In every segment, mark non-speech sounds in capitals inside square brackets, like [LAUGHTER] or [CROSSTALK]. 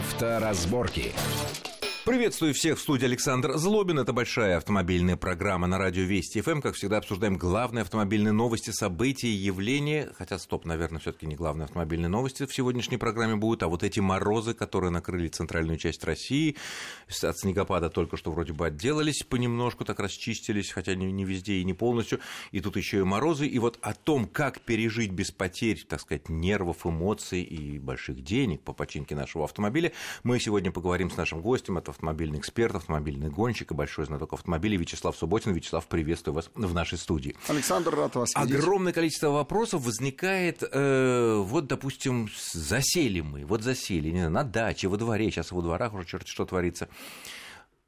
Авторазборки. Приветствую всех в студии Александр Злобин. Это большая автомобильная программа на радио Вести ФМ. Как всегда, обсуждаем главные автомобильные новости, события, явления. Хотя, стоп, наверное, все-таки не главные автомобильные новости в сегодняшней программе будут, а вот эти морозы, которые накрыли центральную часть России. От снегопада только что вроде бы отделались понемножку, так расчистились, хотя не, не везде и не полностью. И тут еще и морозы. И вот о том, как пережить без потерь, так сказать, нервов, эмоций и больших денег по починке нашего автомобиля, мы сегодня поговорим с нашим гостем. Это автомобильный эксперт, автомобильный гонщик и большой знаток автомобилей Вячеслав Субботин. Вячеслав, приветствую вас в нашей студии. Александр, рад вас видеть. Огромное количество вопросов возникает, э, вот, допустим, засели мы, вот засели, не знаю, на даче, во дворе, сейчас во дворах уже черт что творится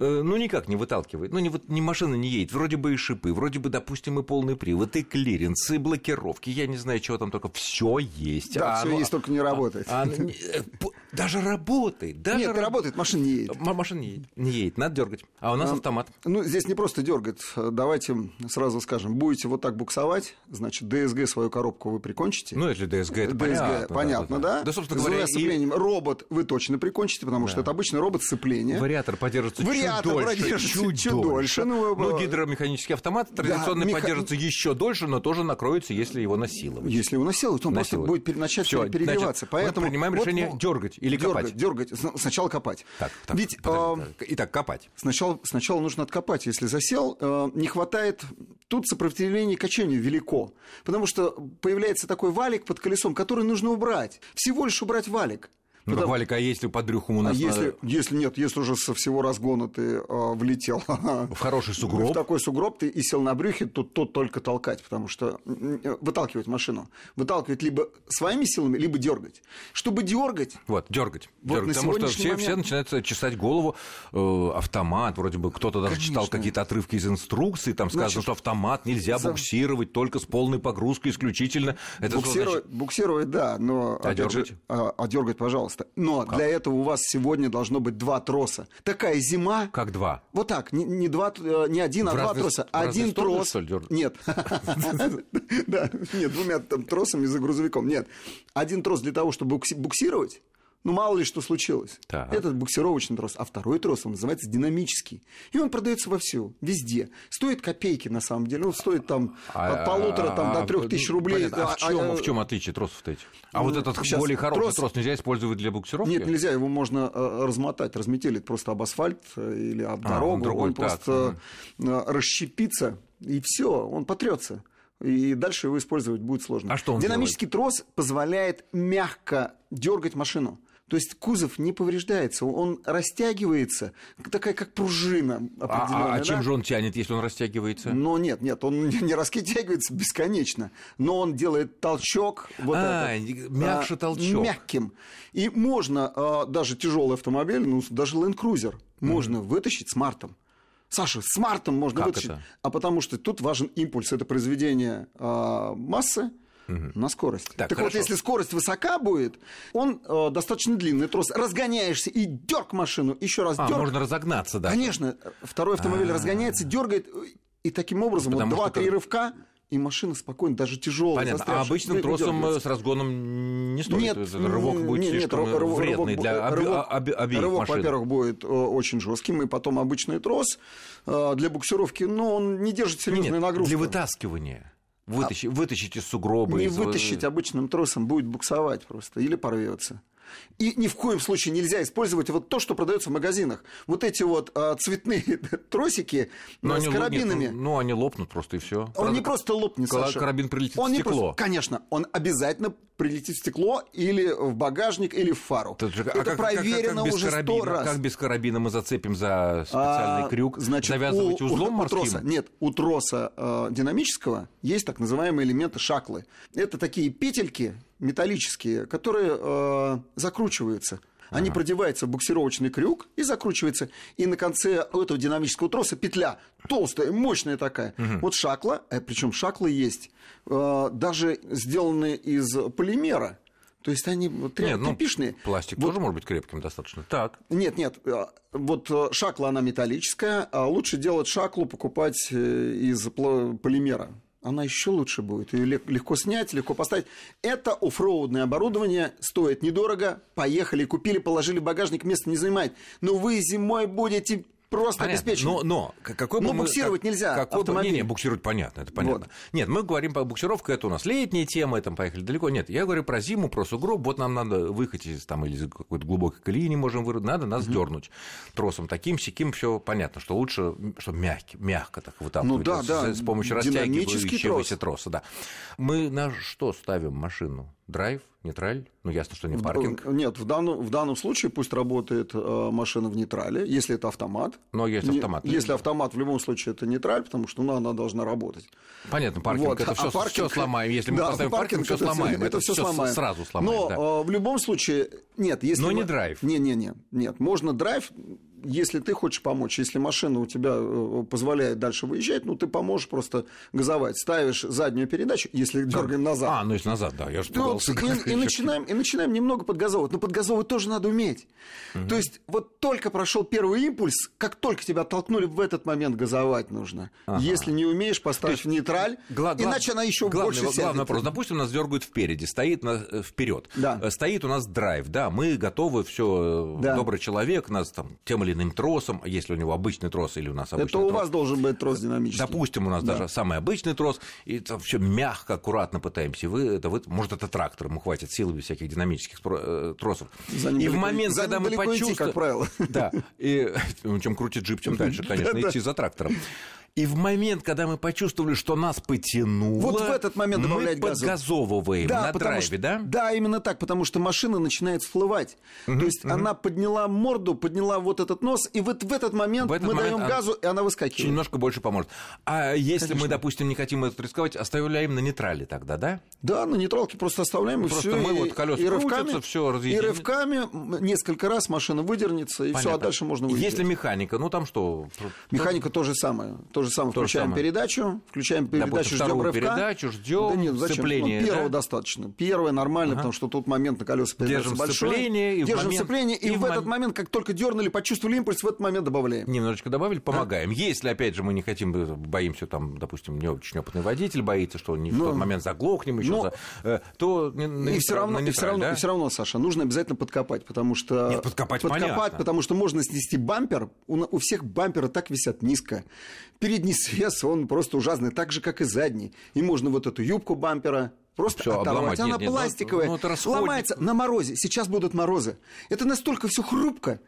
ну, никак не выталкивает. Ну, не, ни машина не едет. Вроде бы и шипы, вроде бы, допустим, и полный привод, и клиренс, и блокировки. Я не знаю, чего там только. Все есть. Да, а, все ну, есть, только не а, работает. А, а, даже работает. Даже Нет, раб... работает, машина не едет. Машина не едет. Не едет, надо дергать. А у нас а, автомат. Ну, здесь не просто дергать. Давайте сразу скажем, будете вот так буксовать, значит, ДСГ свою коробку вы прикончите. Ну, если ДСГ, это ДСГ, понятно. понятно, да? Да, да собственно говоря, и... робот вы точно прикончите, потому да. что это обычный робот сцепления. Вариатор поддержится Вариатор дольше, чуть, чуть дольше. дольше. Ну, ну, гидромеханический автомат традиционно да, меха... поддержится еще дольше, но тоже накроется, если его насиловать. Если его насиловать, он насиловать. просто будет начать Всё, переливаться. Значит, Поэтому мы принимаем вот, решение вот, дергать или дергать, копать. Дергать, сначала копать. Так, так, Ведь, подожди, э, Итак, копать. Сначала, сначала нужно откопать. Если засел, э, не хватает... Тут сопротивление качанию велико. Потому что появляется такой валик под колесом, который нужно убрать. Всего лишь убрать валик. Ну, Потому... Валик, а если под брюхом у нас... А если, если нет, если уже со всего разгона ты а, влетел... [LAUGHS] В хороший сугроб. В такой сугроб ты и сел на брюхе, то тут только толкать, потому что выталкивать машину. Выталкивать либо своими силами, либо дергать. Чтобы дергать... Вот, дергать. Вот дергать потому что все, момент... все начинают чесать голову. Э, автомат, вроде бы кто-то даже Конечно. читал какие-то отрывки из инструкции, там сказано, Значит, что автомат нельзя за... буксировать только с полной погрузкой исключительно. Это буксировать, значит... буксировать, да, но... А дергать? Же, а, а дергать, пожалуйста пожалуйста. Но как? для этого у вас сегодня должно быть два троса. Такая зима. Как два? Вот так, не, не, два, э, не один, а два троса. Один трос. Нет. [LAUGHS] Да, нет, двумя тросами за грузовиком. Нет. Один трос для того, чтобы буксировать, ну, мало ли что случилось. Так. Этот буксировочный трос. А второй трос, он называется динамический. И он продается вовсю, везде. Стоит копейки, на самом деле. Он стоит там а, от полутора там, а, до трех тысяч рублей. Понятно. А, в чем, а, в чем отличие тросов-то этих? А ну, вот этот более хороший трос... трос нельзя использовать для буксировки? Нет, нельзя. Его можно э, размотать, разметелить просто об асфальт э, или об дорогу. А, другой, он так. просто угу. расщепится, и все, он потрется и дальше его использовать будет сложно. А что он Динамический делает? трос позволяет мягко дергать машину. То есть кузов не повреждается, он растягивается, такая как пружина определенная. А, а чем да? же он тянет, если он растягивается? Но нет, нет, он не растягивается бесконечно, но он делает толчок. Вот а, этот, мягче а, толчок. Мягким. И можно а, даже тяжелый автомобиль, ну, даже Land Cruiser, можно mm-hmm. вытащить смартом. Саша, смартом можно как вытащить. Это? А потому что тут важен импульс. Это произведение а, массы угу. на скорость. Так, так вот, если скорость высока будет, он э, достаточно длинный трос. Разгоняешься и дерг машину, еще раз а, дерг. можно разогнаться, да? Конечно. Второй автомобиль А-а-а. разгоняется, дергает, и таким образом вот два-три рывка и машина спокойно, даже тяжелая. Понятно. А обычным тросом с разгоном не стоит? Нет, рывок будет нет, слишком нет, рывок, вредный для рывок, об, об, обеих рывок, машин. во-первых, будет очень жестким, и потом обычный трос э, для буксировки, но он не держит серьезную нагрузку. Для вытаскивания. Вытащи, а... Вытащить из сугроба. Не из... вытащить обычным тросом, будет буксовать просто или порвется. И ни в коем случае нельзя использовать вот то, что продается в магазинах. Вот эти вот а, цветные [LAUGHS] тросики но с карабинами. Нет, ну, ну, они лопнут просто и все. Он Правда, не просто лопнет, Саша. Карабин прилетит он в стекло. Просто, конечно, он обязательно прилетит в стекло или в багажник, или в фару. Это, же, а Это как, проверено как, как, уже сто раз. Как без карабина мы зацепим за специальный а, крюк? Значит, Завязывать у, узлом у, морским? У троса, нет, у троса э, динамического есть так называемые элементы шаклы. Это такие петельки, металлические, которые э, закручиваются. Они ага. продеваются в буксировочный крюк и закручиваются. И на конце этого динамического троса петля толстая, мощная такая. Угу. Вот шакла, э, причем шаклы есть, э, даже сделанные из полимера. То есть они нет, ну, Пластик вот. тоже может быть крепким достаточно. Так. Нет, нет. Э, вот шакла, она металлическая, а лучше делать шаклу, покупать из полимера. Она еще лучше будет. Ее легко снять, легко поставить. Это оффроудное оборудование, стоит недорого. Поехали, купили, положили в багажник, место не занимает. Но вы зимой будете просто понятно. обеспечен. Но, но, какой но бы мы, буксировать как, нельзя какой автомобиль. Бы, не, не, буксировать понятно, это понятно. Вот. Нет, мы говорим по буксировке, это у нас летняя тема, там поехали далеко. Нет, я говорю про зиму, про сугроб, вот нам надо выехать из там или из какой-то глубокой колеи не можем вырвать, надо нас угу. дернуть тросом таким, сяким, все понятно, что лучше, чтобы мягкий, мягко так выталкивать ну, да, с, да. с помощью растягивающегося трос. троса. Да. Мы на что ставим машину? Драйв, нейтраль? Ну, ясно, что не паркинг. Нет, в данном, в данном случае пусть работает э, машина в нейтрале, если это автомат. Но есть автомат. Не, если автомат, в любом случае, это нейтраль, потому что ну, она должна работать. Понятно, паркинг вот. это все, а паркинг, все сломаем. Если мы да, поставим паркинг, все сломаем. [LAUGHS] Это, это все сломаем. Сразу сломаем. Но да. э, в любом случае, нет. Если Но мы... не драйв. Не-не-не. Нет, можно драйв если ты хочешь помочь, если машина у тебя э, позволяет дальше выезжать, ну, ты поможешь просто газовать. Ставишь заднюю передачу, если дергаем назад. А, ну, если назад, да, я же ну, и, и, начинаем, и начинаем немного подгазовывать. Но подгазовывать тоже надо уметь. Угу. То есть, вот только прошел первый импульс, как только тебя оттолкнули, в этот момент газовать нужно. Ага. Если не умеешь, поставь есть, в нейтраль, гла- иначе она еще главный, больше главный сядет. вопрос. Допустим, нас дергают впереди, стоит на, э, вперед. Да. Э, стоит у нас драйв, да, мы готовы, все, да. добрый человек, нас там тем или иным тросом, если у него обычный трос или у нас обычный Это трос. у вас должен быть трос динамический. Допустим, у нас да. даже самый обычный трос, и все мягко, аккуратно пытаемся. Вы, это вы, может, это трактор, ему хватит силы без всяких динамических э, тросов. За и в момент, когда мы почувствуем... как правило. Да, и [LAUGHS] чем круче джип, чем [LAUGHS] дальше, конечно, идти за трактором. И в момент, когда мы почувствовали, что нас потянуло, вот в этот момент добавлять мы подгазовываем да, на драйве, что, да? Да, именно так, потому что машина начинает всплывать. Угу, То есть угу. она подняла морду, подняла вот этот нос, и вот в этот момент в этот мы момент даем газу, и она выскакивает. Немножко больше поможет. А если Конечно. мы, допустим, не хотим это рисковать, оставляем на нейтрале тогда, да? Да, на нейтралке просто оставляем, и просто все. мы и, вот колеса и рывками, все И рывками несколько раз машина выдернется, и все, а дальше можно выйти. Если механика, ну там что? Механика то же самое. То же самое. То Включаем самое. передачу, включаем передачу, ждем рывка. передачу, ждем да нет, зачем? сцепление. Ну, первого да? достаточно. Первое нормально, ага. потому что тут момент на колеса Держим большой. сцепление. И Держим момент, сцепление, и, и в мом... этот момент, как только дернули, почувствовали импульс, в этот момент добавляем. Немножечко добавили, помогаем. А? Если, опять же, мы не хотим, боимся, там, допустим, не очень опытный водитель боится, что не но, в тот момент заглохнем еще, но, за, то и все равно, и все равно, да? и все равно, Саша, нужно обязательно подкопать, потому что Нет, подкопать, подкопать понятно. потому что можно снести бампер. У, у всех бамперы так висят низко. Передний свес, он просто ужасный, так же, как и задний. И можно вот эту юбку бампера просто Всё, оторвать. обломать. Она Нет, нет, пластиковая. ну, расходник. ломается на морозе. Сейчас будут морозы. Это настолько все хрупко.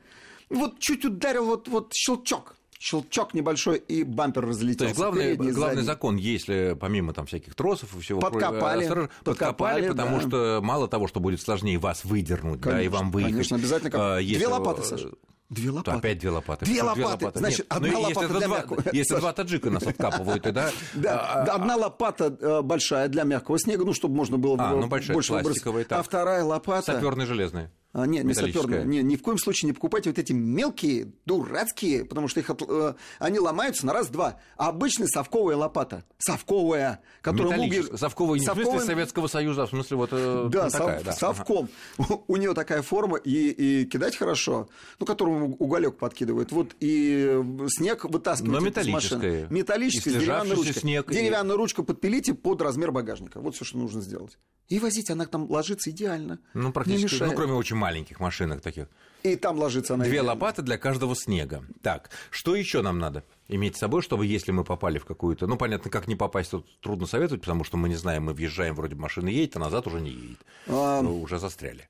Вот чуть ударил вот, вот щелчок щелчок небольшой, и бампер разлетелся. То есть главный, передний, главный задний. закон, если помимо там всяких тросов и всего Подкопали, прочего, подкопали, подкопали, потому да. что мало того, что будет сложнее вас выдернуть, да, и Конечно, вам выехать. Конечно, обязательно. Как... а, если- Две лопаты, Саша. Две То лопаты. опять две лопаты. Две Что лопаты. Значит, Нет, одна ну, лопата если для два, мягкого. Если Саша. [LAUGHS] два таджика нас откапывают, и да... Да, а, да, одна лопата э, большая для мягкого снега, ну, чтобы можно было А, ну, большая, больше пластиковая. А вторая лопата... Саперные железные. А, нет, не Металлическая. саперные. Не, ни в коем случае не покупайте вот эти мелкие, дурацкие, потому что их от- э, они ломаются на раз-два. А обычная совковая лопата. Совковая, которая Металлическая. Совковая не в смысле Совковая- Советского Союза, а в смысле вот э, Да, ну, такая, сов- да. совком. [LAUGHS] У нее такая форма, и, и кидать хорошо, ну, которому уголек подкидывает. Вот и снег вытаскивать Но металлическая. Металлическая, И слежавшийся ручкой. снег, и- Деревянную ручку подпилите под размер багажника. Вот все, что нужно сделать. И возить она там ложится идеально. Ну, практически, ну, кроме очень маленьких машинок таких. И там ложится она. Две идеально. лопаты для каждого снега. Так, что еще нам надо иметь с собой, чтобы если мы попали в какую-то... Ну, понятно, как не попасть, тут трудно советовать, потому что мы не знаем, мы въезжаем, вроде машина едет, а назад уже не едет. А, Ну, Уже застряли.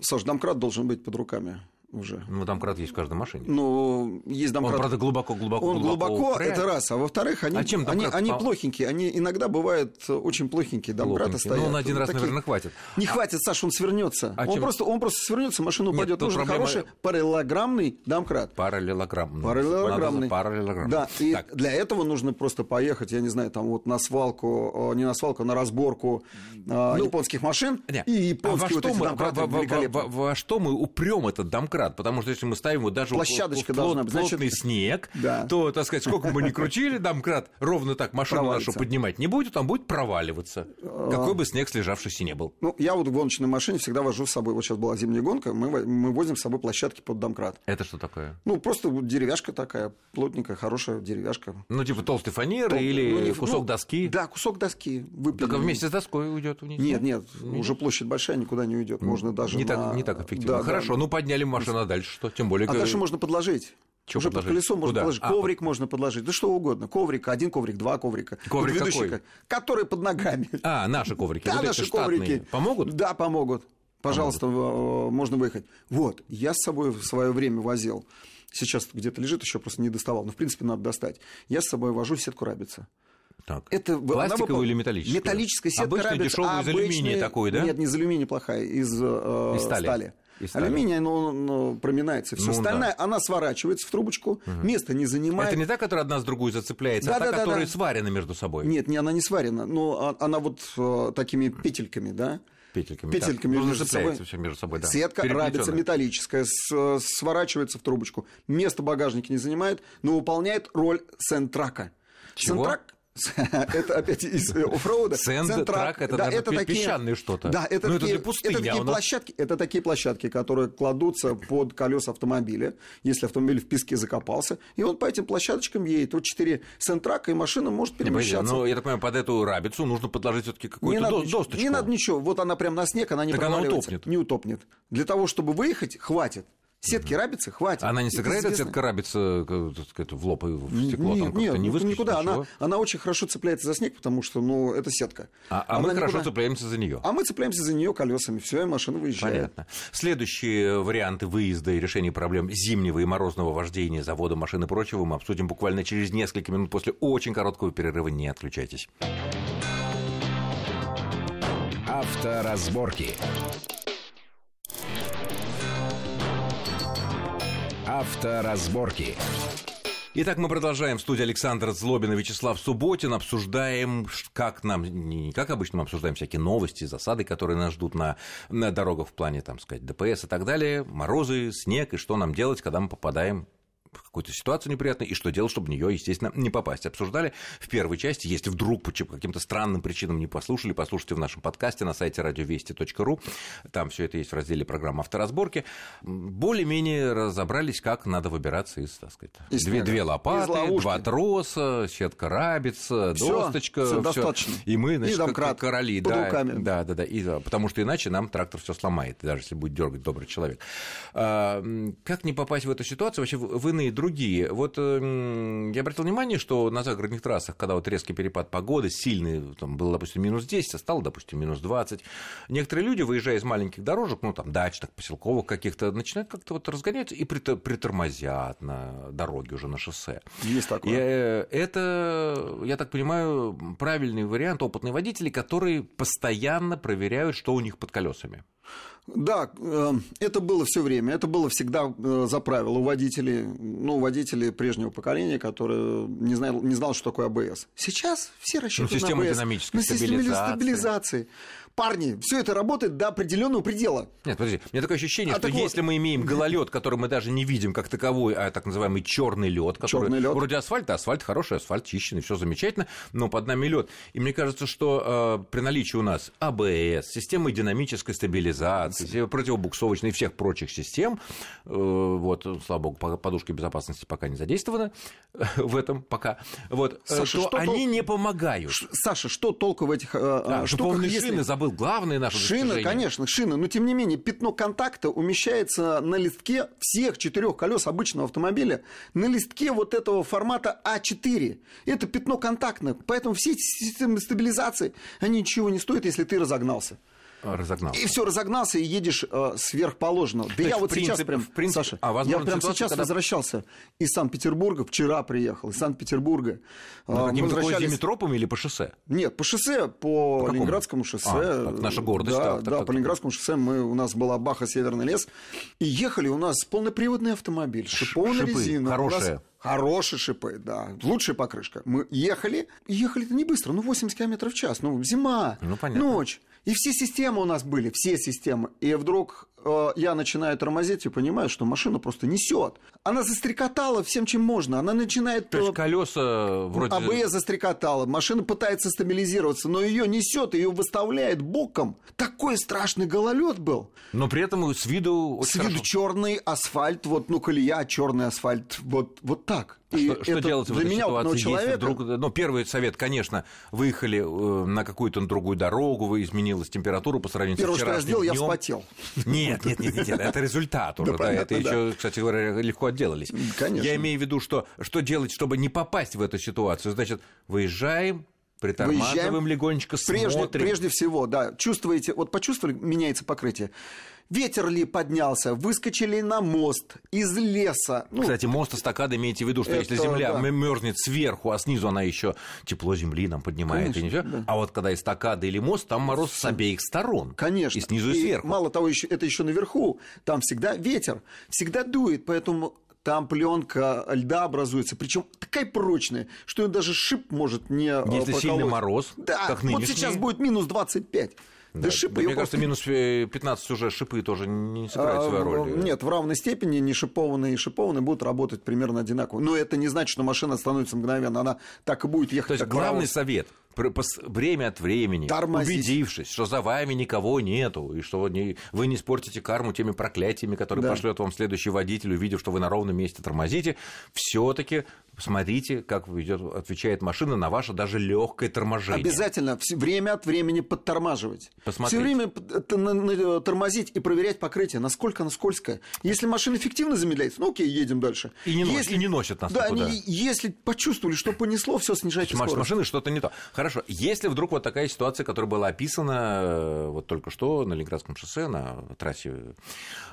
Саш, домкрат должен быть под руками уже. Ну, домкрат есть в каждой машине. Ну, есть Он, домкрат. правда, глубоко-глубоко Он глубоко, упрямый. это раз. А во-вторых, они, А чем они, они по- плохенькие. Они иногда бывают очень плохенькие. Домкраты стоят. Ну, он один раз, Такие- наверное, хватит. Не хватит, Саша, он свернется. А он, чем- просто, он просто свернется, машина Нет, упадет. тут Нужен проблема- хороший параллелограммный домкрат. Параллелограмм. Параллелограммный. Надо Параллелограмм. Да, и Так, для этого нужно просто поехать, я не знаю, там вот на свалку, э, не на свалку, а на разборку э, японских машин. не, И а во японские вот что эти мы- во- во- во- во- во что мы упрем этот домкрат? Домкрат, потому что если мы ставим вот даже Площадочка плот, должна быть. плотный Значит, снег, да. то, так сказать, сколько бы мы ни крутили, [LAUGHS] домкрат ровно так машину нашу поднимать не будет, он будет проваливаться. Какой бы снег слежавшийся не был. Ну, я вот в гоночной машине всегда вожу с собой, вот сейчас была зимняя гонка, мы, мы возим с собой площадки под домкрат. Это что такое? Ну, просто деревяшка такая, плотненькая, хорошая деревяшка. Ну, типа толстой фанеры Тол- или ну, не- кусок ну, доски? Да, кусок доски выпилен. Так а вместе с доской уйдет вниз? Нет, нет, уже площадь большая, никуда не уйдет. Можно даже не, на- так, не так эффективно. Да, Хорошо, да. ну подняли машину, а дальше что? Тем более... А дальше можно подложить. Чё Уже подложить? под колесо можно Куда? подложить. А, коврик можно подложить. Да что угодно. Коврик, один коврик, два коврика. Коврик Вот ведущий какой? ко- Который под ногами. А, наши коврики. Да, вот наши штатные. коврики. Помогут? Да, помогут. Пожалуйста, э, можно выехать. Вот, я с собой в свое время возил. Сейчас где-то лежит, еще просто не доставал. Но, в принципе, надо достать. Я с собой вожу сетку рабица. Так. Это, Пластиковую выпол- или металлическую? Металлическая сетка Обычную, рабица. дешевую, из алюминия обычная- такой, да? Нет, не из алюминия плохая, из, э, Из стали. стали. Алюминий, но он ну, проминается. Все Ну, остальное, она сворачивается в трубочку, место не занимает. Это не та, которая одна с другой зацепляется, а та, Да-да-да-да. которая сварена между собой. Нет, не, она не сварена, но а- она вот э, такими петельками, да? Петельками. Петельками так. Ну, между собой. всё между собой, да. Сетка рабица металлическая, с- сворачивается в трубочку. Место багажника не занимает, но выполняет роль сентрака. Чего? Сентрак [LAUGHS] это опять из э, оффроуда. Сентрак, это, наверное, песчаное что-то. Да, это Ну, это такие, пустыни, это а такие нас- площадки, это такие площадки, которые кладутся под колеса автомобиля, если автомобиль в песке закопался, и он по этим площадочкам едет. Вот четыре сентрака, и машина может перемещаться. ну, я так понимаю, под эту рабицу нужно подложить все-таки Не какую-то до- досточку. не надо ничего. Вот она прям на снег, она не Так она утопнет. Не утопнет. Для того, чтобы выехать, хватит. Сетки рабицы хватит. Она не сыграет, эта сетка рабица сказать, в лоб и в стекло? Нет, там как-то нет, не ну, выскочит, никуда. Она, ничего? она очень хорошо цепляется за снег, потому что, ну, это сетка. А, а мы хорошо никуда- цепляемся за нее. А мы цепляемся за нее колесами. Все, и машина выезжает. Понятно. Следующие варианты выезда и решения проблем зимнего и морозного вождения, завода машин и прочего мы обсудим буквально через несколько минут после очень короткого перерыва. Не отключайтесь. Авторазборки. Авторазборки. Итак, мы продолжаем. В студии Александр Злобин и Вячеслав Субботин. Обсуждаем, как нам, не как обычно, мы обсуждаем всякие новости, засады, которые нас ждут на, на дорогах в плане, там сказать, ДПС и так далее, морозы, снег, и что нам делать, когда мы попадаем в какую-то ситуацию неприятную, и что делать, чтобы в нее, естественно, не попасть. Обсуждали в первой части. Если вдруг по каким-то странным причинам не послушали, послушайте в нашем подкасте на сайте радиовести.ру. Там все это есть в разделе программы авторазборки. Более-менее разобрались, как надо выбираться из, так сказать, Из две, две Из лопаты, ловушки. два троса, сетка рабица, Всё, досточка. достаточно. И мы, значит, И домкрат как короли. под да, руками. да, да, да. И, да, потому что иначе нам трактор все сломает, даже если будет дергать добрый человек. А, как не попасть в эту ситуацию вообще в иные другие? Вот м, я обратил внимание, что на загородных трассах, когда вот резкий перепад погоды, сильный, там было, допустим, минус 10, а стало, допустим, минус 20, некоторые люди, выезжая из маленьких дорожек, ну, там, дачных, поселковых каких-то, начинают как-то вот разгоняться и притор- притормозят на дороге уже на шоссе. Есть такое. И, э, это, я так понимаю, правильный вариант опытные водители, которые постоянно проверяют, что у них под колесами. Да, э, это было все время, это было всегда э, за правило у водителей, ну, у водителей прежнего поколения, которые не знал, не знал, что такое АБС. Сейчас все рассчитывают Ну, на АБС. динамической на системе стабилизации. Парни, все это работает до определенного предела. Нет, подожди, у меня такое ощущение, А что так вот- если мы имеем [LAUGHS] гололед, который мы даже не видим как таковой, а так называемый черный лед, который лёд. вроде асфальта, асфальт хороший, асфальт чищенный, все замечательно, но под нами лед. И мне кажется, что э, при наличии у нас АБС, системы динамической стабилизации, противобуксовочной и всех прочих систем, э, вот, слава богу, по- подушки безопасности пока не задействованы [LAUGHS] в этом пока, вот, э, Саша, то что они тол- не помогают. Саша, что толку в этих э, А, штуках, если... шины забыл, главное наше Шина, достижение. конечно, шина, но тем не менее пятно контакта умещается на листке всех четырех колес обычного автомобиля, на листке вот этого формата А4. Это пятно контактное, поэтому все системы стабилизации, они ничего не стоят, если ты разогнался. Разогнался. И все, разогнался и едешь э, сверхположенного. Да я вот сейчас принципе- прям, в принципе- Саша, а, я прям сейчас когда- возвращался из Санкт-Петербурга, вчера приехал, из Санкт-Петербурга. Ну, какими-то возвращались- козьими тропами или по шоссе? нет, по шоссе, по, какому? Ленинградскому шоссе. А, так, наша гордость, Да, так, да, так, по так. Ленинградскому шоссе мы, у нас была Баха Северный лес. И ехали у нас полноприводный автомобиль, шипованная шипы, резина. У хорошие. нас Хорошие шипы, да. Лучшая покрышка. Мы ехали, ехали-то не быстро, ну 80 км в час. Ну, зима, Ну, понятно. ночь. И все системы у нас были, все системы. И вдруг э, э, я начинаю тормозить и понимаю, что машина просто несет. Она застрекотала всем, чем можно. Она начинает... То есть колеса вроде... АБС застрекотала, машина пытается стабилизироваться, но ее несет, ее выставляет боком. Такой страшный гололед был. Но при этом с виду... С виду черный асфальт, вот, ну, колея, черный асфальт, вот, вот так. И что, что делать в этой меня, ситуации, вот, человека... вдруг, ну, первый совет, конечно, выехали э, на какую-то другую дорогу, вы изменилась температура по сравнению Первое, с вчерашним что я сделал, днём. я вспотел. Нет, нет, нет, нет, это результат уже, да, это еще, кстати говоря, легко отделались. Конечно. Я имею в виду, что что делать, чтобы не попасть в эту ситуацию? Значит, выезжаем, Притормаживаем Выезжаем. легонечко, прежде, смотрим. Прежде всего, да, чувствуете, вот почувствовали, меняется покрытие. Ветер ли поднялся, выскочили на мост из леса. Ну, Кстати, мост эстакады имейте в виду, что это, если земля да. мерзнет сверху, а снизу она еще тепло земли нам поднимает, Конечно, и ничего. Да. а вот когда эстакада или мост, там мороз с обеих сторон. Конечно. И снизу и, и сверху. Мало того, это еще наверху, там всегда ветер, всегда дует, поэтому там пленка льда образуется, причем такая прочная, что даже шип может не Если проколоть. сильный мороз, да, как вот сейчас будет минус 25. Да, да, шипы, да мне кажется, минус 15 уже шипы тоже не сыграют а, свою роль. Нет, в равной степени не шипованные и шипованные будут работать примерно одинаково. Но это не значит, что машина становится мгновенно. Она так и будет ехать. То есть главный совет время от времени, Тормозить. убедившись, что за вами никого нету, и что не, вы не испортите карму теми проклятиями, которые да. пошлет вам следующий водитель, увидев, что вы на ровном месте тормозите, все-таки смотрите, как ведет, отвечает машина на ваше даже легкое торможение. Обязательно время от времени подтормаживать. Все время тормозить и проверять покрытие, насколько оно скользкое. Если машина эффективно замедляется, ну окей, едем дальше. И не, если, и не носит нас Да, не, если почувствовали, что понесло, все снижайте скорость. машины что-то не то. Хорошо, если вдруг вот такая ситуация, которая была описана э, вот только что на Ленинградском шоссе, на трассе,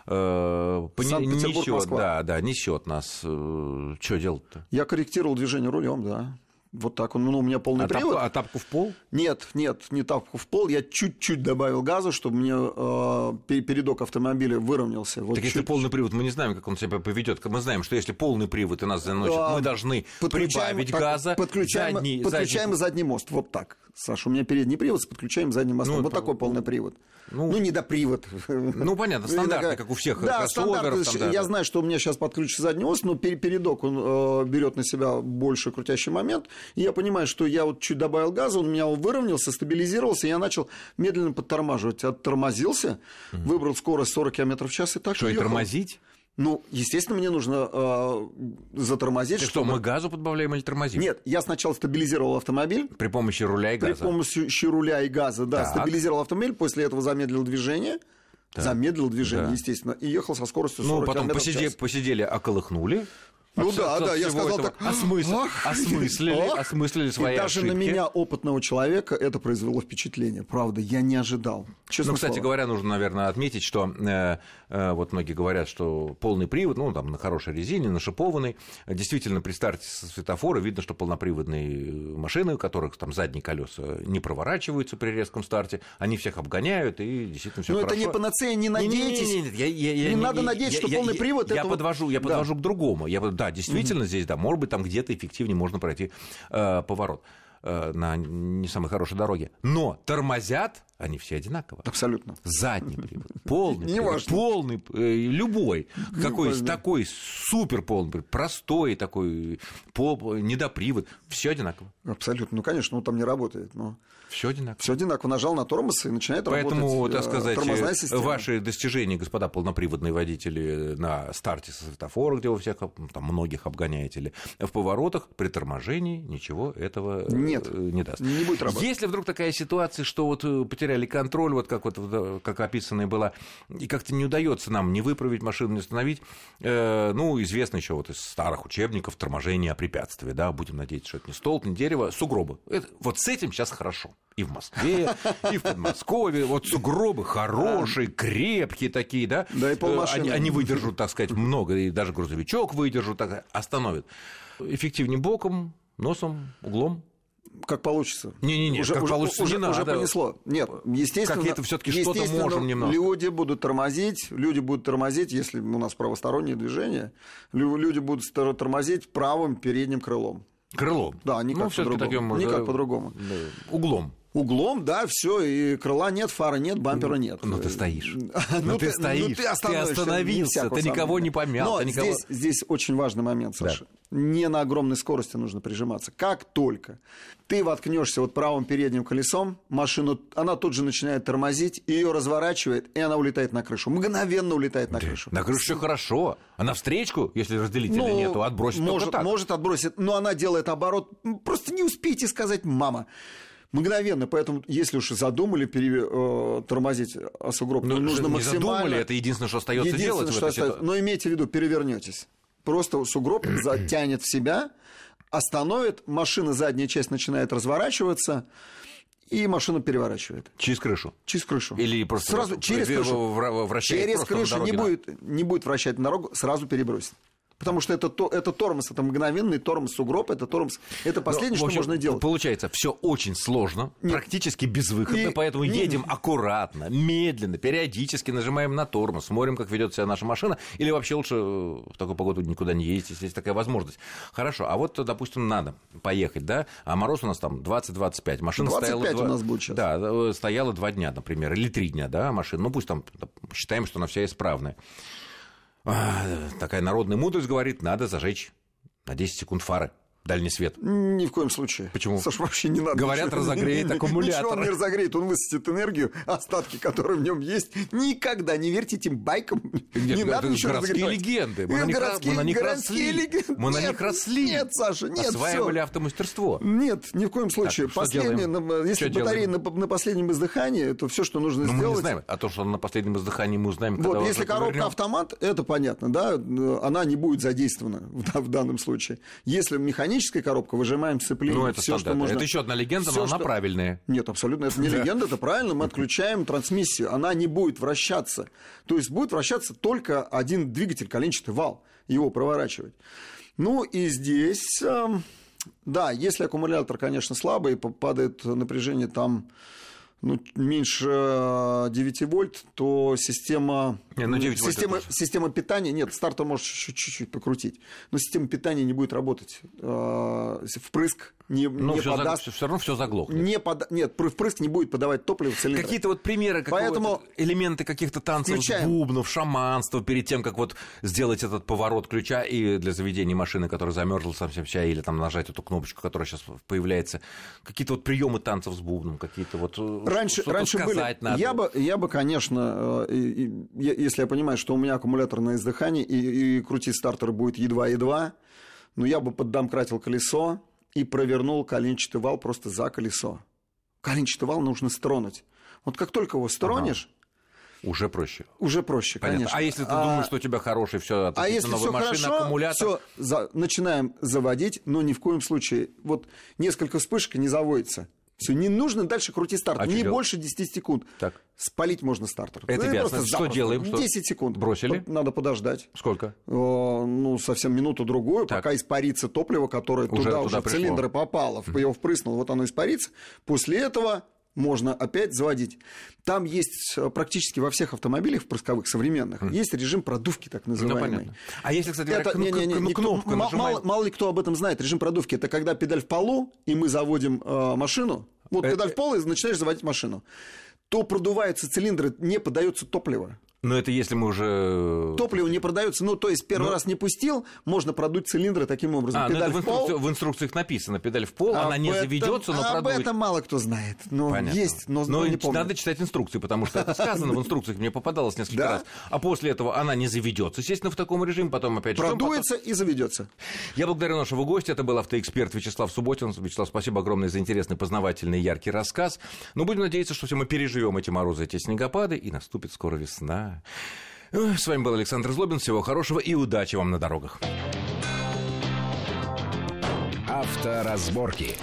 э, несет, да, да, несет нас, э, что делать-то? Я корректировал движение рулем, да. Вот так он, ну, у меня полный а привод. Тапку, а тапку в пол? Нет, нет, не тапку в пол. Я чуть-чуть добавил газа, чтобы мне э, передок автомобиля выровнялся. Вот так чуть... если полный привод, мы не знаем, как он себя поведет. Мы знаем, что если полный привод и нас заносит, а, мы должны прибавить так, газа. Подключаем, задний, подключаем задний... задний мост. Вот так. Саша, у меня передний привод с подключаем задним мостом. Ну, вот такой полный привод. Ну, ну не до привод. Ну, понятно, [LAUGHS] стандартный, как у всех Да, стандарт. Там, да, я да. знаю, что у меня сейчас подключится задний мост, но передок он э, берет на себя больше крутящий момент. И я понимаю, что я вот чуть добавил газа, он у меня выровнялся, стабилизировался, и я начал медленно подтормаживать. Оттормозился, угу. выбрал скорость 40 км в час и так Что, и тормозить? Ну, естественно, мне нужно э, затормозить. Ты чтобы... что, мы газу подбавляем или тормозим? Нет, я сначала стабилизировал автомобиль. При помощи руля и газа? При помощи руля и газа, да. Так. Стабилизировал автомобиль, после этого замедлил движение. Так. Замедлил движение, да. естественно, и ехал со скоростью 40 Ну, потом посиди, посидели, околыхнули, ну да, да, я сказал так. Осмысл, осмыслили, ах, осмыслили свои и даже ошибки. на меня, опытного человека, это произвело впечатление. Правда, я не ожидал. Честно ну, кстати говоря, нужно, наверное, отметить, что э, э, вот многие говорят, что полный привод, ну, там, на хорошей резине, на шипованной. Действительно, при старте со светофора видно, что полноприводные машины, у которых там задние колеса не проворачиваются при резком старте, они всех обгоняют, и действительно все хорошо. Но это не панацея, не надейтесь. Не, не, не, я, я, не я, надо надеяться, что я, полный я, привод... Я, подвожу, я подвожу к другому. Я, да, действительно, угу. здесь, да, может быть, там где-то эффективнее можно пройти э, поворот э, на не самой хорошей дороге. Но тормозят они все одинаково. Абсолютно. Задний привод, [LAUGHS] полный привод, полный, э, любой, какой такой супер полный привод, простой такой, по, недопривод, все одинаково. Абсолютно. Ну, конечно, он там не работает, но... Все одинаково. Все одинаково. Нажал на тормоз и начинает Поэтому, работать так э, сказать, ваши достижения, господа полноприводные водители, на старте со светофора, где вы всех, там, многих обгоняете, или в поворотах, при торможении ничего этого Нет, э, не даст. Не будет работать. Если вдруг такая ситуация, что вот потеряли контроль, вот как, вот, как описанное было, и как-то не удается нам не выправить машину, не остановить, э, ну, известно еще вот из старых учебников торможение о препятствии, да, будем надеяться, что это не столб, не дерево, сугробы. Это, вот с этим сейчас хорошо. И в Москве, и в Подмосковье. Вот сугробы хорошие, крепкие такие, да. Да, и полмашины. Они, они выдержат, так сказать, много, и даже грузовичок выдержат, так, остановят. Эффективнее боком, носом, углом как получится. Не-не-не, уже, как уже, получится, уже, не надо. уже понесло. Нет, естественно, как это все-таки что-то можем немного. Люди будут тормозить, люди будут тормозить, если у нас правостороннее движение, люди будут тормозить правым передним крылом. Крылом? Да, никак ну, по-другому. Таким, никак по-другому. Углом. Углом, да, все, и крыла нет, фара нет, бампера нет. Но ты стоишь. Ну, Но ты стоишь, ты остановился, ты никого не помял. Но здесь, очень важный момент, Саша. Не на огромной скорости нужно прижиматься. Как только ты воткнешься вот правым передним колесом, машину, она тут же начинает тормозить, ее разворачивает, и она улетает на крышу. Мгновенно улетает на крышу. На крышу все хорошо. А на встречку, если разделителя Ну, нету, отбросит может, так. может отбросить, но она делает оборот. Просто не успейте сказать «мама». Мгновенно, поэтому, если уж задумали пере, э, тормозить а, сугроб, Ну, то нужно не максимально... задумали, это единственное, что остается Единственное, делать что остается-. Но имейте в виду, перевернетесь. Просто сугроб [CLEARS THROAT] затянет в себя, остановит, машина задняя часть начинает разворачиваться, и машину переворачивает. Через крышу. Через крышу. Или просто сразу через крышу. вращает через крышу не будет, не будет вращать на дорогу, сразу перебросит. Потому что это, то, это тормоз, это мгновенный тормоз сугроб, это тормоз. Это последнее, Ну, в что общем, можно делать. Получается, все очень сложно, практически безвыходно, И- поэтому не- едем аккуратно, медленно, периодически нажимаем на тормоз, смотрим, как ведет себя наша машина, или вообще лучше э, в такую погоду никуда не ездить, если есть такая возможность. Хорошо, а вот, допустим, надо поехать, да, а мороз у нас там 20-25, машина 25 стояла... у два- нас будет сейчас. Да, э, стояла два дня, например, или три дня, да, машина, ну пусть там считаем, что она вся исправная. А, Такая народная мудрость говорит, надо зажечь на 10 секунд фары, дальний свет. Ни в коем случае. Почему? Саш, вообще не надо. Говорят, ничего. разогреет [LAUGHS] аккумулятор. Ничего он не разогреет, он высосет энергию, остатки, которые в нем есть. Никогда не верьте этим байкам. Нет, не ну, надо это ничего городские разогревать. легенды. Мы на них, городские- мы на них городские росли. легенды. Мы на Нет, них росли. Нет, Саша, нет, Осваивали всё. автомастерство. Нет, ни в коем случае. Так, Последнее, на- если Что батарея на, на последнем издыхании, то все, что нужно Но мы сделать... не знаем. А то, что на последнем издыхании мы узнаем, Вот, если коробка повернём. автомат, это понятно, да, она не будет задействована в, в данном случае. Если механическая коробка, выжимаем сцепление. Ну, это всё, что можно. Это еще одна легенда, Всё, но она что- правильная. Нет, абсолютно, это не [LAUGHS] легенда, это правильно, мы отключаем трансмиссию, она не будет вращаться. То есть будет вращаться только один двигатель, коленчатый вал, его проворачивать. Ну и здесь, эм, да, если аккумулятор, конечно, слабый, падает напряжение там ну, меньше э, 9 вольт, то система, Не, ну, 9 вольт система, это- система питания, нет, стартер можешь чуть-чуть покрутить, но система питания не будет работать. Э, Впрыск не, Ну, не все, подаст равно все заглохнет. не пода... Нет, впрыск не будет подавать топливо в цилиндр. Какие-то вот примеры, Поэтому элементы каких-то танцев, включаем. бубнов, шаманства перед тем, как вот сделать этот поворот ключа и для заведения машины, которая замерзла совсем вся, или там нажать эту кнопочку, которая сейчас появляется. Какие-то вот приемы танцев с бубном, какие-то вот э, Раньше, что-то раньше были. надо. Я бы, я бы, конечно, э, и- и- если я понимаю, что у меня аккумулятор на издыхании и, и крутить стартер будет едва-едва, но я бы поддомкратил колесо и провернул коленчатый вал просто за колесо. Коленчатый вал нужно стронуть. Вот как только его стронешь, Уже проще. уже проще, Понятно. конечно. А если ты думаешь, что у тебя хороший, все, А если новая все машина, хорошо, аккумулятор. все начинаем заводить, но ни в коем случае вот несколько вспышек не заводится. Все, не нужно дальше крутить стартер. А не больше 10 секунд. Так. Спалить можно стартер. Это Ну, ясно. просто Что запросто. делаем? Что? 10 секунд. Бросили? Надо подождать. Сколько? Э, Ну, совсем минуту-другую, пока испарится топливо, которое Уже туда, туда уже в пришло. цилиндр попало, в- его впрыснул, вот оно испарится. После этого можно опять заводить. Там есть э, практически во всех автомобилях впрысковых современных есть режим продувки, так Ну, называемый. понятно. А если, кстати, Это, кну- не, не, не, кну- никто- кнопку ма- нажимаем- мало, мало ли кто об этом знает. Режим продувки это когда педаль в полу, и мы заводим э, машину. Вот Э, педаль в пол, и начинаешь заводить машину. То продуваются цилиндры, не подается топливо. Но это если мы уже... Топливо не продается. Ну, то есть первый Ну- раз не пустил, можно продуть цилиндры таким образом. А, ну педаль это в, в пол. инструкции- в инструкциях написано, педаль в пол, она Об не этом- заведется, но Об продует. этом мало кто знает. Но Понятно. есть, но, Но но не помню. надо читать инструкции, потому что это сказано в инструкциях, мне попадалось несколько Да? раз. А после этого она не заведется, естественно, в таком режиме, потом опять Продуется и заведется. Я благодарю нашего гостя, это был автоэксперт Вячеслав Субботин. Вячеслав, спасибо огромное за интересный, познавательный, яркий рассказ. Но будем надеяться, что все мы переживем эти морозы, эти снегопады, и наступит скоро весна. Ой, С вами был Александр Злобин. Всего хорошего и удачи вам на дорогах. Авторазборки.